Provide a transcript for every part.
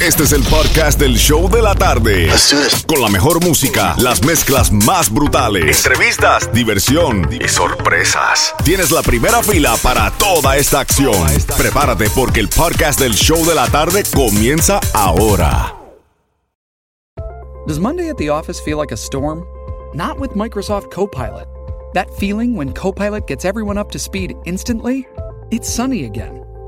Este es el podcast del show de la tarde. Con la mejor música, las mezclas más brutales, entrevistas, diversión y sorpresas. Tienes la primera fila para toda esta acción. Prepárate porque el podcast del show de la tarde comienza ahora. Does Monday at the office feel like a storm? Not with Microsoft Copilot. That feeling when Copilot gets everyone up to speed instantly? It's sunny again.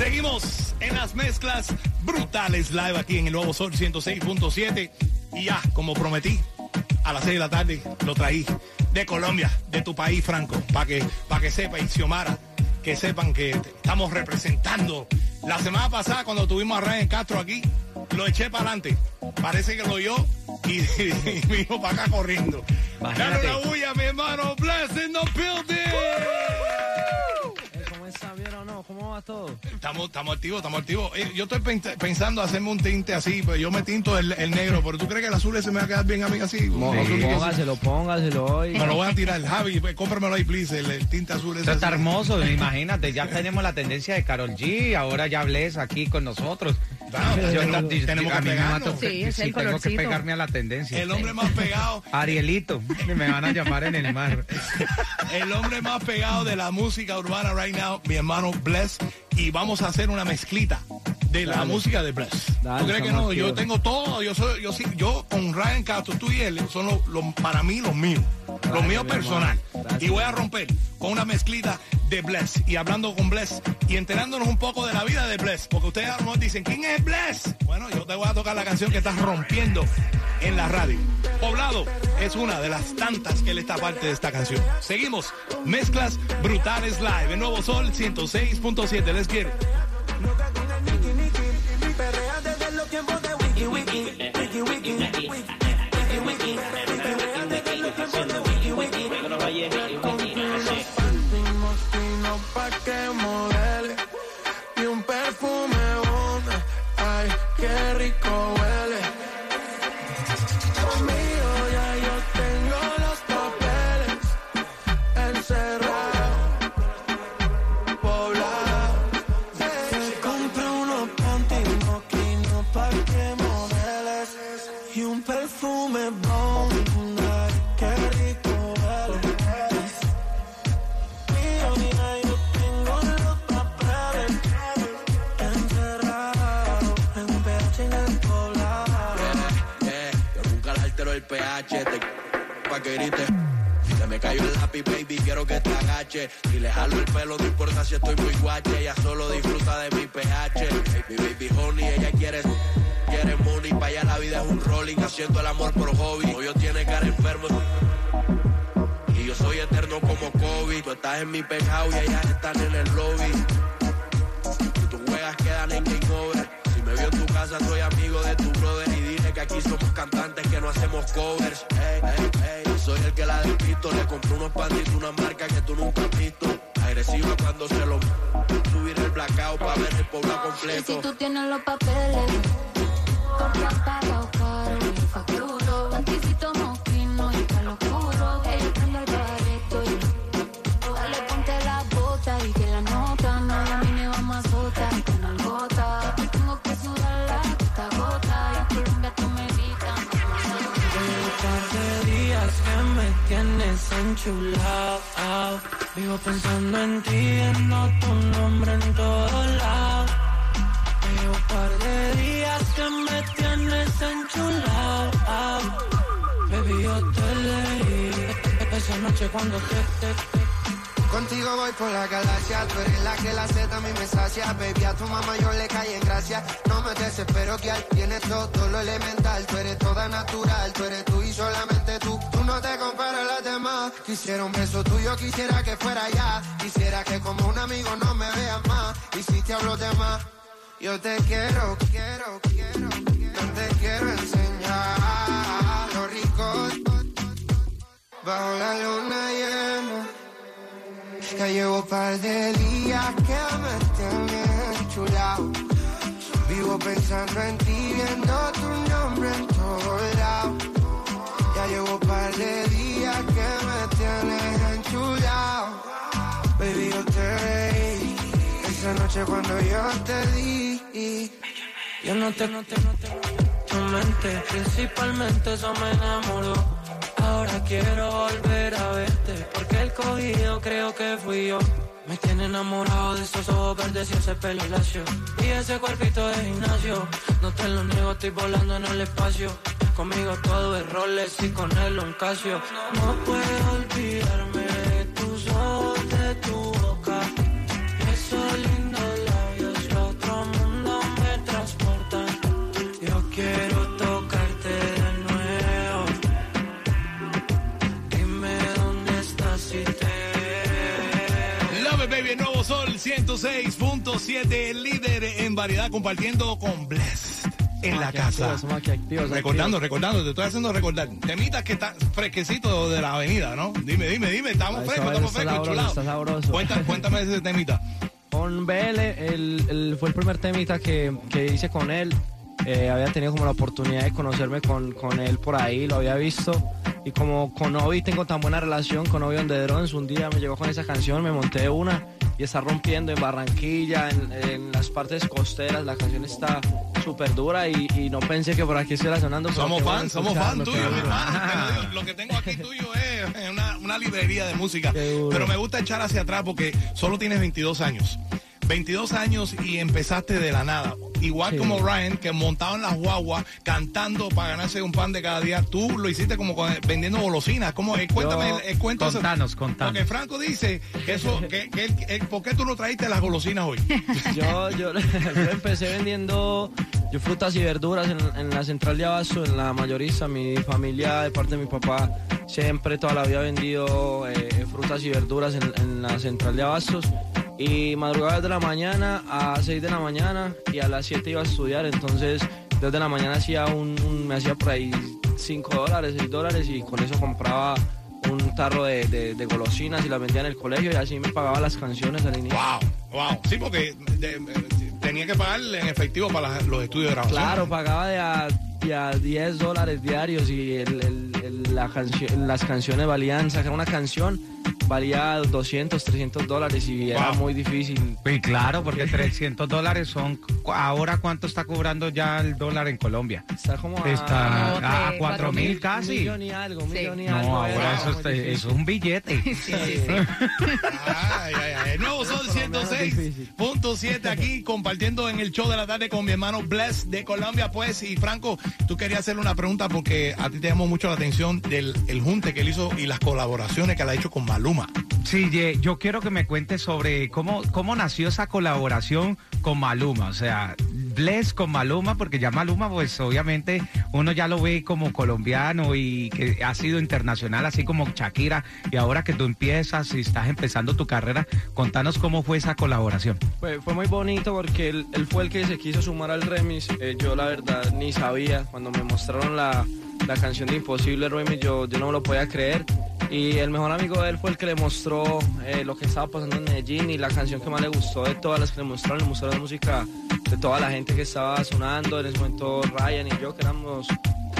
Seguimos en las mezclas brutales live aquí en el Nuevo Sol 106.7 y ya, como prometí, a las 6 de la tarde lo traí de Colombia, de tu país, Franco, para que, pa que sepa, y Xiomara, que sepan que estamos representando. La semana pasada, cuando tuvimos a Ryan Castro aquí, lo eché para adelante. Parece que lo oyó y, y vino para acá corriendo. Dale la bulla, mi hermano. Bless in the building. ¿Cómo está? ¿Bien o no? ¿Cómo va todo? Estamos, estamos activos, estamos activos. Eh, yo estoy pen- pensando hacerme un tinte así, pero yo me tinto el, el negro, pero ¿tú crees que el azul ese me va a quedar bien a mí así? Azul que- Póngaselo, póngaselo hoy. Me lo voy a tirar, Javi, pues, cómpramelo ahí, please, el, el tinte azul ese. Esto está así. hermoso, imagínate, ya tenemos la tendencia de Carol G, ahora ya Bless aquí con nosotros. Claro, Yo tenemos, que mí me pegarnos. mato- Sí, es el tengo que pegarme a la tendencia. El hombre más pegado, Arielito, me van a llamar en el mar. el hombre más pegado de la música urbana right now, mi hermano Bless, y vamos a hacer una mezclita de la música de Bless. Dale, ¿Tú crees que no? Yo tengo todo, yo soy, yo sí, yo con Ryan Castro, tú y él son los, los- para mí los míos, los míos personal. Y voy a romper con una mezclita de Bless y hablando con Bless y enterándonos un poco de la vida de Bless, porque ustedes a lo mejor dicen, ¿quién es Bless? Bueno, yo te voy a tocar la canción que estás rompiendo en la radio. Poblado es una de las tantas que él está parte de esta canción. Seguimos, mezclas brutales live, en Nuevo Sol 106.7, les quiere. Se me cayó el lápiz, baby, quiero que te agache. Si le jalo el pelo, no importa si estoy muy guache. Ella solo disfruta de mi pH. Mi baby honey, ella quiere, quiere money. Pa' allá la vida es un rolling, haciendo el amor por hobby. Hoy yo tiene cara enfermo. Y yo soy eterno como Kobe. Tú estás en mi penthouse y ellas están en el lobby. Si tú juegas, quedan en game over. Si me vio en tu casa, soy amigo de tu brother. Aquí somos cantantes que no hacemos covers. Soy el que la despisto. Le compré unos panties, una marca que tú nunca has visto. Agresiva cuando se lo subir el blackout para ver el pueblo Y si completo. tú tienes los papeles, caro y facturo. Panticito mosquino y palo oscuro. Yo prendo el tienes enchulado. Vivo pensando en ti, viendo tu nombre en todos lados. Llevo un par de días que me tienes enchulado. Baby, yo te leí esa noche cuando te, te Contigo voy por la galaxia, tú eres la que la Z a mí me sacia. Baby, a tu mamá yo le caí en gracia. No me desespero que al tienes todo lo elemental. Tú eres toda natural, tú eres tú y solamente tú. Tú no te comparas a las demás. Quisiera un beso tuyo, quisiera que fuera ya. Quisiera que como un amigo no me veas más. Y si te hablo de más, yo te quiero, quiero, quiero. Yo te quiero enseñar lo rico bajo la luna llena. Ya llevo par de días que me tienes chulado. Vivo pensando en ti, viendo tu nombre en todos lados. Ya llevo par de días que me tienes enchulado. Baby, yo te reí esa noche cuando yo te di. Yo no te, no te, no te, tu mente, principalmente eso me enamoró. Ahora quiero volver a verte, porque el cogido creo que fui yo. Me tiene enamorado de esos ojos verdes y ese pelo lacio. Y ese cuerpito de gimnasio. No te lo niego, estoy volando en el espacio. Conmigo todo es roles y con él un casio. No puedo olvidarme de tus ojos, de tu 106.7, el líder en variedad, compartiendo con Blessed en la casa. Recordando, recordando, te estoy haciendo recordar. Temitas que están fresquecitos de la avenida, ¿no? Dime, dime, dime, estamos frescos, es, estamos frescos, chulados. Cuéntame, cuéntame de ese temita. Con BL, el, el- fue el primer temita que, que hice con él. Eh, había tenido como la oportunidad de conocerme con, con él por ahí, lo había visto. Y como con Obi tengo tan buena relación con Obi on the Drums, un día me llegó con esa canción, me monté una y está rompiendo en Barranquilla, en, en las partes costeras. La canción está súper dura y, y no pensé que por aquí estuviera sonando. Somos fans, somos qué tuyos, mi hermano. Lo que tengo aquí tuyo es una, una librería de música. Pero me gusta echar hacia atrás porque solo tienes 22 años. 22 años y empezaste de la nada. Igual Sí. como Ryan, que montaba en las guaguas, cantando para ganarse un pan de cada día. Tú lo hiciste como con- vendiendo golosinas. ¿Cómo? Eh, cuéntame Yo- el, el cuento. ese. Contanos, contanos. Porque Franco dice que eso, que, que ¿por qué tú no traíste las golosinas hoy? Yo, yo, yo empecé vendiendo yo frutas y verduras en, en la central de Abasto, en la mayorista. Mi familia, de parte de mi papá, siempre toda la vida ha vendido eh, frutas y verduras en, en la central de Abastos. Y madrugadas de la mañana a 6 de la mañana y a las 7 iba a estudiar. Entonces, desde la mañana hacía un, un- me hacía por ahí 5 dólares, 6 dólares y con eso compraba un tarro de, de- de golosinas y las vendía en el colegio y así me pagaba las canciones al inicio. Wow, wow. Sí, porque de- de- tenía que pagar en efectivo para las- los estudios de grabación. Claro, pagaba de a, de a 10 dólares diarios y el- el- el- la cancio- las canciones valían, sacar una canción valía 200, 300 dólares y era Wow. muy difícil. Y claro, porque 300 dólares son. Ahora, ¿cuánto está cobrando ya el dólar en Colombia? Está como a. Está a 4 mil casi. Un millón y algo, un millón y No, algo. ahora era eso, está- eso es un billete. Ay, ay, ay. El nuevo Sol 106.7 aquí compartiendo en el show de la tarde con mi hermano Bless de Colombia. Pues, y Franco, tú querías hacerle una pregunta porque a ti te llamó mucho la atención del el junte que él hizo y las colaboraciones que él ha hecho con Maluma. Sí, yo quiero que me cuentes sobre cómo, cómo nació esa colaboración con Maluma. O sea, Bless con Maluma, porque ya Maluma, pues obviamente uno ya lo ve como colombiano y que ha sido internacional, así como Shakira. Y ahora que tú empiezas y estás empezando tu carrera, contanos cómo fue esa colaboración. Fue, fue muy bonito porque él, fue el que se quiso sumar al remix. Eh, yo la verdad ni sabía. Cuando me mostraron la, la canción de Imposible Remix, yo, yo no me lo podía creer. Y el mejor amigo de él fue el que le mostró eh, lo que estaba pasando en Medellín y la canción que más le gustó de todas las que le mostraron, le mostró la música de toda la gente que estaba sonando. En ese momento Ryan y yo, que éramos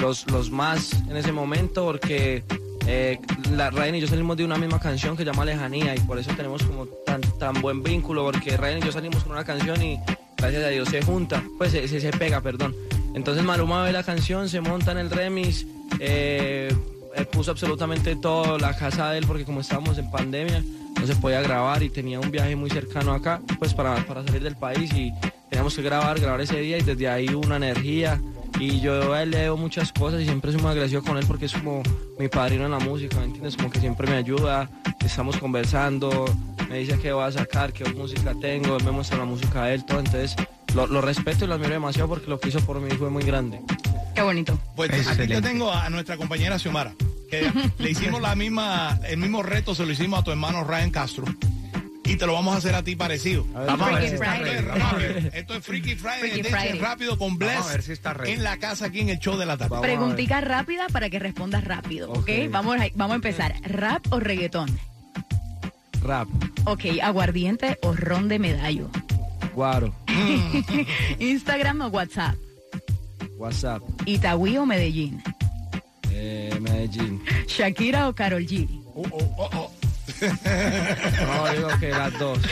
los, los más en ese momento, porque eh, la, Ryan y yo salimos de una misma canción que se llama Lejanía y por eso tenemos como tan, tan buen vínculo, porque Ryan y yo salimos con una canción y gracias a Dios se junta, pues se, se, pega, perdón. Entonces Maluma ve la canción, se monta en el remix, eh, puso absolutamente todo, la casa de él, porque como estábamos en pandemia, no se podía grabar y tenía un viaje muy cercano acá, pues para, para salir del país y teníamos que grabar, grabar ese día y desde ahí una energía Y yo a él le debo muchas cosas y siempre soy muy agradecido con él porque es como mi padrino en la música, ¿me entiendes? Como que siempre me ayuda, estamos conversando, me dice qué voy a sacar, qué música tengo, él me muestra la música de él, todo. Entonces lo, lo respeto y lo admiro demasiado porque lo que hizo por mí fue muy grande. Qué bonito. Pues aquí Excelente. te tengo a nuestra compañera Xiomara, que le hicimos la misma, el mismo reto, se lo hicimos a tu hermano Ryan Castro. Y te lo vamos a hacer a ti parecido. Vamos a ver si está. Esto es Freaky Friday, Freaky Friday. rápido con Bless. Vamos a ver si está. En la casa aquí en el show de la tarde. Preguntica rápida para que respondas rápido, ¿ok? Vamos, a- vamos a empezar. ¿Rap o reggaetón? Rap, Ok, aguardiente o ron de medallo. Guaro, Instagram o WhatsApp. WhatsApp, Itagüí o Medellín. Eh, Medellín. Shakira o Carol G. Oh, oh, oh, oh. No, digo que las dos.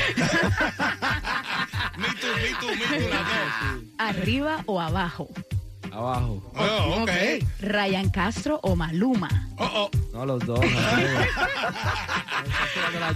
Me too, me too, me too, las dos. Arriba o abajo. Abajo. Oh, ok. Ryan Castro o Maluma. Oh, oh. No, los dos.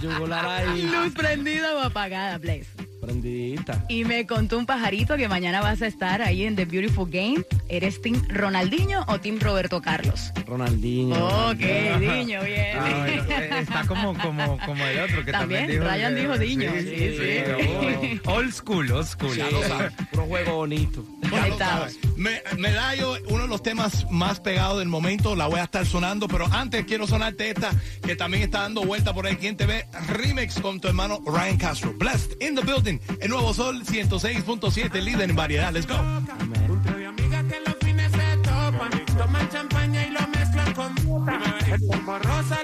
Luz prendida o apagada, Blaze. Prendidita. Y me contó un pajarito que mañana vas a estar ahí en The Beautiful Game. ¿Eres Team Ronaldinho o Team Roberto Carlos? Ronaldinho. Ok, Diño, bien. Ah, bueno, eh, está como, como, como el otro que también, También, dijo Ryan que- dijo Diño, sí, sí. oh, Old school, old school. Ya lo sabes, Puro juego bonito. Ya lo Conectados. sabes. Me, Medallo, uno de los temas más pegados del momento, la voy a estar sonando, pero antes quiero sonarte esta, que también está dando vuelta por ahí. ¿Quién te ve? Remix con tu hermano Ryan Castro. Blessed in the building. El nuevo Sol 106.7, líder en variedad. Let's go. Amigas que los fines se topan, toman champaña y lo mezclan con El borrosa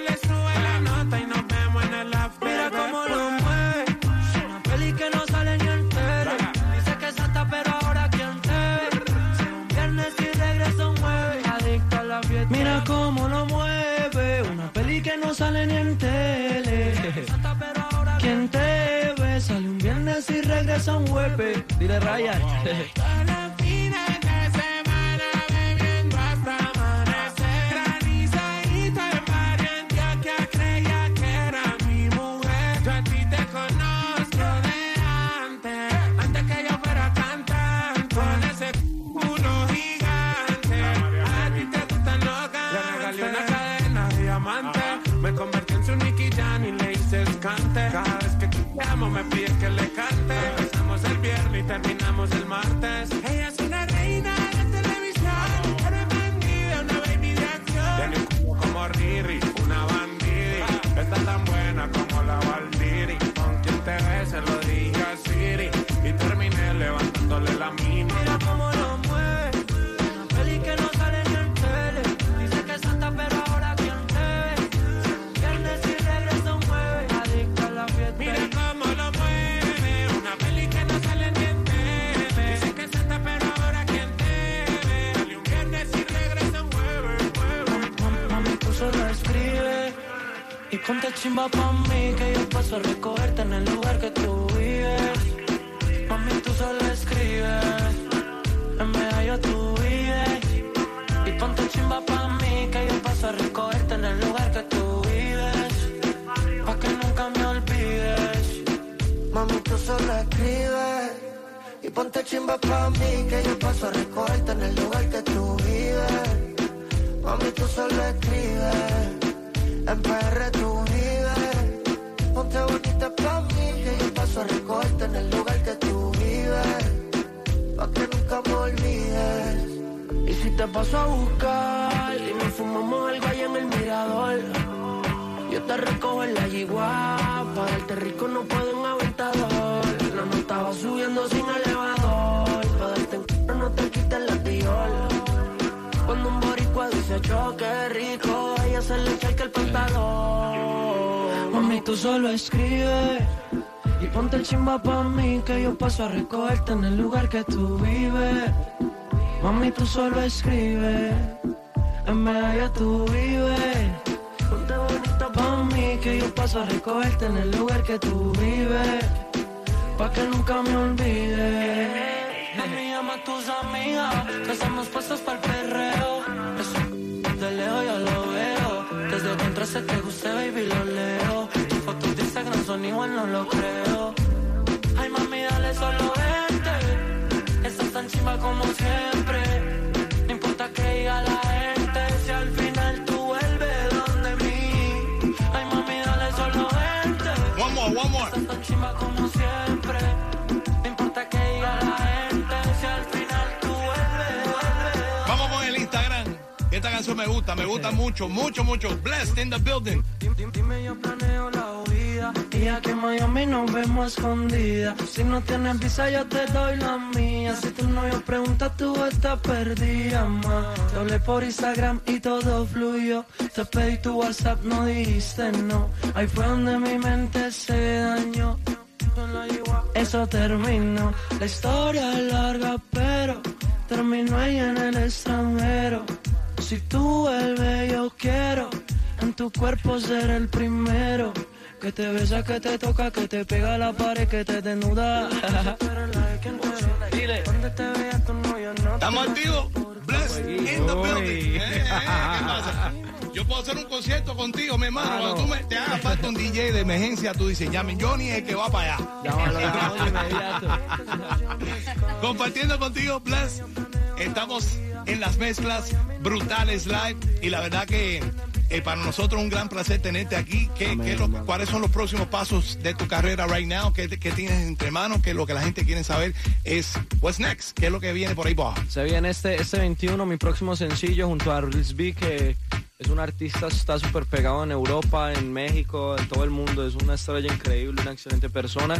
le sube un jueves. Dile Ryan. terminamos el martes. Ponte chimba pa' mí que yo paso a recogerte en el lugar que tú vives. Mami, tú solo escribes, en medallo tú vives. Y ponte chimba pa' mí que yo paso a recogerte en el lugar que tú vives. Pa' que nunca me olvides. Mami, tú solo escribes y ponte chimba pa' mí que yo paso a recogerte en el lugar que tú vives. Mami, tú solo escribes, en PR tú. Ponte bonita pa' mí que yo paso a recogerte en el lugar que tú vives. Pa' que nunca me olvides. Y si te paso a buscar y nos fumamos algo allá en el mirador. Yo te recojo en la yigua, para darte rico no puedo en aventador. No, no estaba subiendo sin elevador, para darte en c- no te quites la diol. Cuando un boricua dice choque rico, ella se le echa el pantalón. Mami, tú solo escribes y ponte el chimba pa' mí que yo paso a recogerte en el lugar que tú vives. Mami, tú solo escribes, en medalla tú vives. Ponte bonita pa' mí que yo paso a recogerte en el lugar que tú vives. Pa' que nunca me olvides. Mami, llama a tus amigas, que estamos puestos para el perreo. 13 te guste, baby, lo leo. Tus fotos de Instagram son igual, no lo creo. Ay, mami, dale solo vente. Estás tan chimba como siempre. No importa que diga la gente. Eso me gusta, me gusta mucho, mucho, mucho. Blessed in the building. Dime, yo planeo la huida. Y aquí en Miami nos vemos escondida. Si no tienes visa, yo te doy la mía. Si tu novio pregunta, tú estás perdida, ma. Te hablé por Instagram y todo fluyó. Te pedí tu WhatsApp, no dijiste no. Ahí fue donde mi mente se dañó. Eso terminó. La historia es larga, pero terminó ahí en el extranjero. Si tú vuelves, yo quiero en tu cuerpo ser el primero. Que te besa, que te toca, que te pega a la pared, que te desnuda. Dile, Estamos activos. Blessed in the building. Eh, eh, ¿Qué pasa? Yo puedo hacer un concierto contigo, mi hermano. Cuando tú me, te haga falta un DJ de emergencia, tú dices, llamen Johnny es el que va para allá. Llámalo. Compartiendo contigo, Bless. Estamos en las mezclas brutales live y la verdad que eh, para nosotros es un gran placer tenerte aquí. ¿Qué, qué lo- ¿Cuáles son los próximos pasos de tu carrera right now? ¿Qué, qué tienes entre manos? ¿Qué es lo que la gente quiere saber? Es, what's next? ¿Qué es lo que viene por ahí abajo? Se viene este, este 21, mi próximo sencillo, junto a Riz B, que es un artista, está súper pegado en Europa, en México, en todo el mundo. Es una estrella increíble, una excelente persona.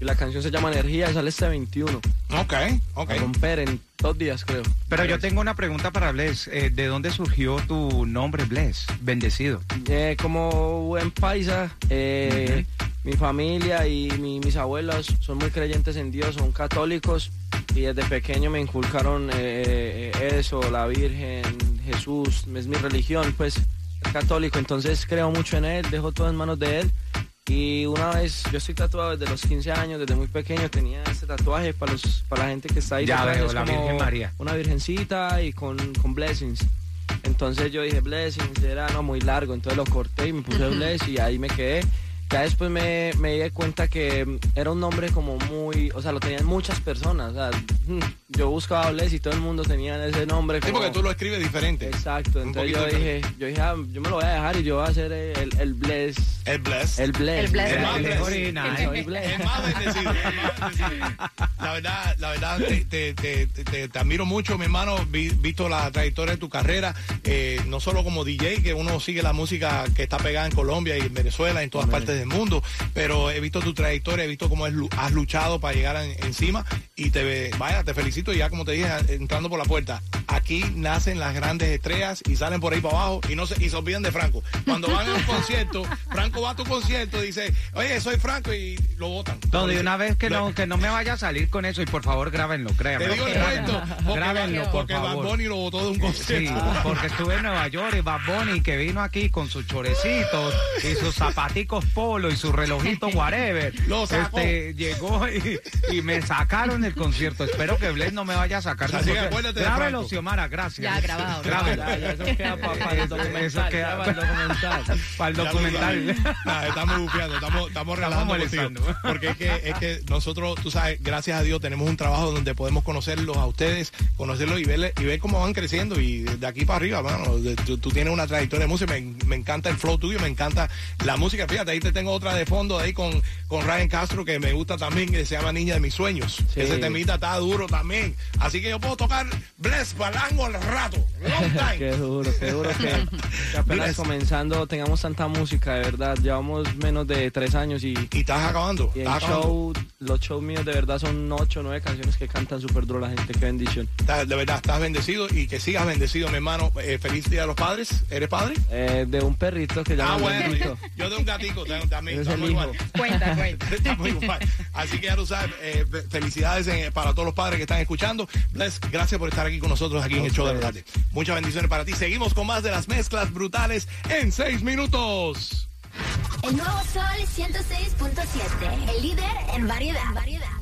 Y la canción se llama Energía, sale este 21. Ok, ok. A romper en dos días, creo. Pero yo tengo una pregunta para Bless. Eh, ¿De dónde surgió tu nombre, Bless? Bendecido. Eh, como buen paisa, eh, mi familia y mi- mis abuelos son muy creyentes en Dios, son católicos y desde pequeño me inculcaron eh, eh, eso, la Virgen, Jesús, es mi religión, pues católico, entonces creo mucho en Él, dejo todo en manos de Él. Y una vez, yo estoy tatuado desde los 15 años, desde muy pequeño tenía este tatuaje para, los, para la gente que está ahí. Ya veo, es la Virgen María. Una virgencita y con, con blessings. Entonces yo dije blessings, era no muy largo, entonces lo corté y me puse bless y ahí me quedé. Ya después me, me di cuenta que era un nombre como muy, o sea, lo tenían muchas personas. O sea, mm, yo buscaba bless y todo el mundo tenía ese nombre. Sí, como- porque tú lo escribes diferente. Exacto, entonces yo diferente. dije, yo dije, ah, yo me lo voy a dejar y yo voy a hacer el, el bless. El bless. El bless. El bless. El más bendecido, bendecido. La verdad, la verdad, te, te, te, te- te admiro mucho, mi hermano, vi- visto la trayectoria de tu carrera, eh, no solo como DJ, que uno sigue la música que está pegada en Colombia y en Venezuela, en todas partes del mundo, pero he visto tu trayectoria, he visto cómo es lu- has luchado para llegar en- encima y te ve- vaya, te felicito y ya como te dije, entrando por la puerta, aquí nacen las grandes estrellas y salen por ahí para abajo y no se, y se olvidan de Franco. Cuando van a un concierto, Franco va a tu concierto y dice, oye, soy Franco y lo votan. No, de una vez que no, que no me vaya a salir con eso y por favor grábenlo, créanme. Te digo el porque, Grábenlo, por porque Bad. Bunny lo votó de un Sí, concierto. porque estuve en Nueva York y Bad Bunny que vino aquí con sus chorecitos y sus zapaticos polo y su relojito whatever. Lo sacó. Este, llegó y, y me sacaron el concierto. Espero que Bless no me vaya a sacar. Así que acuérdate de Franco. Xiomara, gracias. Ya, grabado. Grábelo. Ya, ya, eso queda pa- para el documental, eso queda para el documental. Para el documental. Nah, estamos bufiando, estamos, estamos relajando. Porque es que, es que nosotros, tú sabes, gracias a Dios tenemos un trabajo donde podemos conocerlos a ustedes, conocerlos y ver, y ver cómo van creciendo. Y de aquí para arriba, mano, tú, tú tienes una trayectoria de música, me, me encanta el flow tuyo, me encanta la música. Fíjate, ahí te tengo otra de fondo ahí con, con Ryan Castro que me gusta también, que se llama Niña de mis sueños. Sí. Ese temita está duro también. Así que yo puedo tocar Bless Balango al rato. Long time. Qué duro, qué duro que, que apenas comenzando tengamos tanta música, de verdad. Llevamos menos de tres años y, Y estás acabando. y en estás acabando. show, los shows míos de verdad son ocho, nueve canciones que cantan súper duro la gente. Qué bendición. De verdad, estás bendecido y que sigas bendecido, mi hermano. Eh, feliz Día de los Padres. ¿Eres padre? Eh, de un perrito que Ah, llama bueno, yo, yo de un gatito tengo también. Estamos el igual. Cuenta, cuenta. Estamos igual. Así que ya lo sabes, eh, fe- felicidades eh, para todos los padres que están escuchando. Bless, gracias por estar aquí con nosotros aquí en el show de la tarde. Muchas bendiciones para ti. Seguimos con más de las mezclas brutales en seis minutos. El nuevo Sol 106.7, el líder en variedad. variedad.